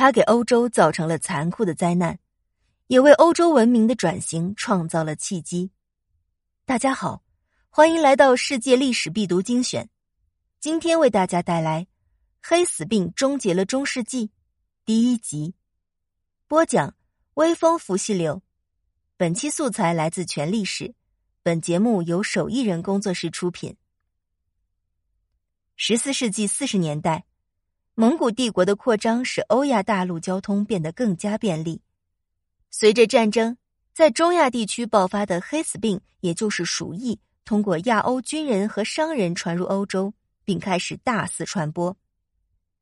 它给欧洲造成了残酷的灾难，也为欧洲文明的转型创造了契机。大家好，欢迎来到世界历史必读精选。今天为大家带来《黑死病终结了中世纪》第一集，播讲微风拂细柳。本期素材来自全历史，本节目由手艺人工作室出品。十四世纪四十年代。蒙古帝国的扩张使欧亚大陆交通变得更加便利。随着战争，在中亚地区爆发的黑死病，也就是鼠疫，通过亚欧军人和商人传入欧洲，并开始大肆传播。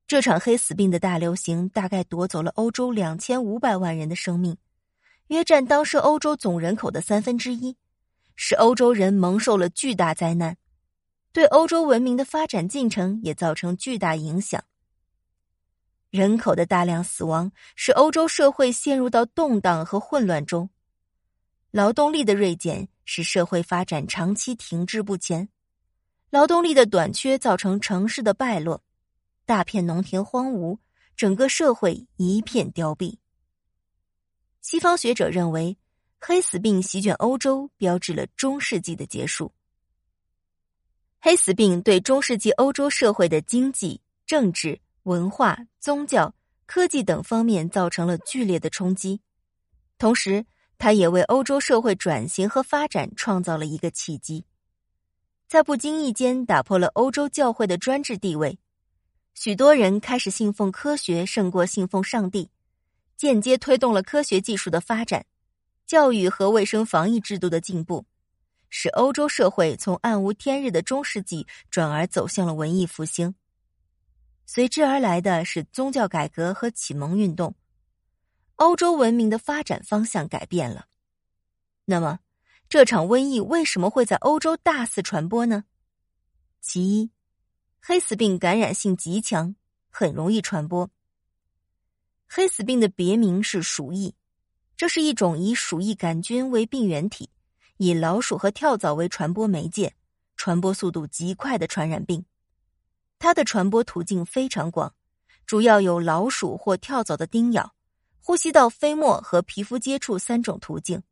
这场黑死病的大流行大概夺走了欧洲两千五百万人的生命，约占当时欧洲总人口的三分之一，使欧洲人蒙受了巨大灾难，对欧洲文明的发展进程也造成巨大影响。人口的大量死亡使欧洲社会陷入到动荡和混乱中，劳动力的锐减使社会发展长期停滞不前，劳动力的短缺造成城市的败落，大片农田荒芜，整个社会一片凋敝。西方学者认为，黑死病席卷欧洲，标志了中世纪的结束。黑死病对中世纪欧洲社会的经济、政治。文化、宗教、科技等方面造成了剧烈的冲击，同时，它也为欧洲社会转型和发展创造了一个契机，在不经意间打破了欧洲教会的专制地位，许多人开始信奉科学胜过信奉上帝，间接推动了科学技术的发展，教育和卫生防疫制度的进步，使欧洲社会从暗无天日的中世纪转而走向了文艺复兴。随之而来的是宗教改革和启蒙运动，欧洲文明的发展方向改变了。那么，这场瘟疫为什么会在欧洲大肆传播呢？其一，黑死病感染性极强，很容易传播。黑死病的别名是鼠疫，这是一种以鼠疫杆菌为病原体，以老鼠和跳蚤为传播媒介，传播速度极快的传染病。它的传播途径非常广，主要有老鼠或跳蚤的叮咬、呼吸道飞沫和皮肤接触三种途径。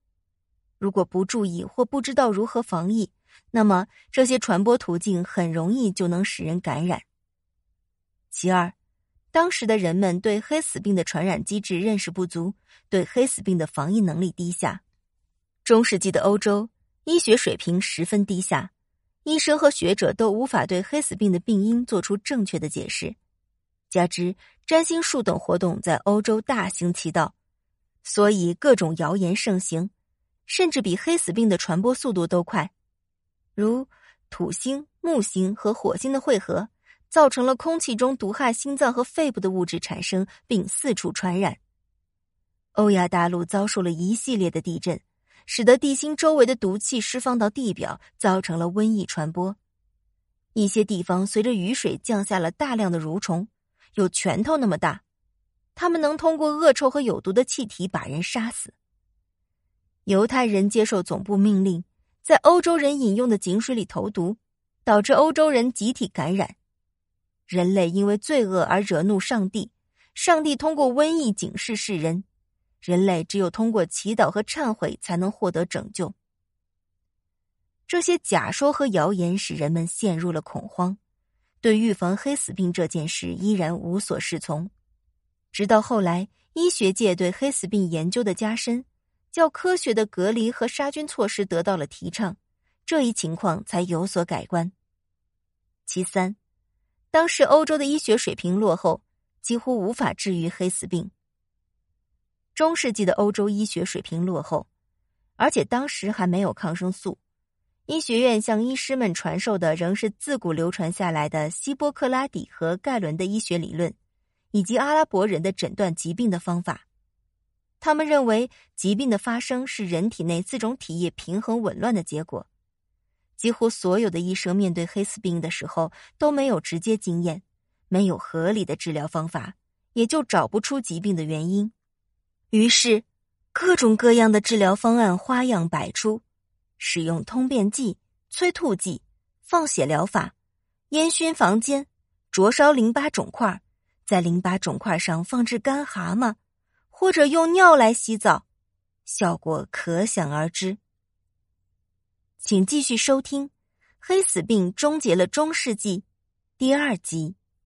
如果不注意或不知道如何防疫，那么这些传播途径很容易就能使人感染。其二，当时的人们对黑死病的传染机制认识不足，对黑死病的防疫能力低下。中世纪的欧洲医学水平十分低下。医生和学者都无法对黑死病的病因做出正确的解释，加之占星术等活动在欧洲大行其道，所以各种谣言盛行，甚至比黑死病的传播速度都快。如土星、木星和火星的汇合，造成了空气中毒害心脏和肺部的物质产生，并四处传染。欧亚大陆遭受了一系列的地震。使得地心周围的毒气释放到地表，造成了瘟疫传播。一些地方随着雨水降下了大量的蠕虫，有拳头那么大，它们能通过恶臭和有毒的气体把人杀死。犹太人接受总部命令，在欧洲人饮用的井水里投毒，导致欧洲人集体感染。人类因为罪恶而惹怒上帝，上帝通过瘟疫警示世人。人类只有通过祈祷和忏悔，才能获得拯救。这些假说和谣言使人们陷入了恐慌，对预防黑死病这件事依然无所适从。直到后来，医学界对黑死病研究的加深，较科学的隔离和杀菌措施得到了提倡，这一情况才有所改观。其三，当时欧洲的医学水平落后，几乎无法治愈黑死病。中世纪的欧洲医学水平落后，而且当时还没有抗生素。医学院向医师们传授的仍是自古流传下来的希波克拉底和盖伦的医学理论，以及阿拉伯人的诊断疾病的方法。他们认为疾病的发生是人体内四种体液平衡紊乱的结果。几乎所有的医生面对黑死病的时候都没有直接经验，没有合理的治疗方法，也就找不出疾病的原因。于是，各种各样的治疗方案花样百出，使用通便剂、催吐剂、放血疗法、烟熏房间、灼烧淋巴肿块、在淋巴肿块上放置干蛤蟆，或者用尿来洗澡，效果可想而知。请继续收听《黑死病终结了中世纪》第二集。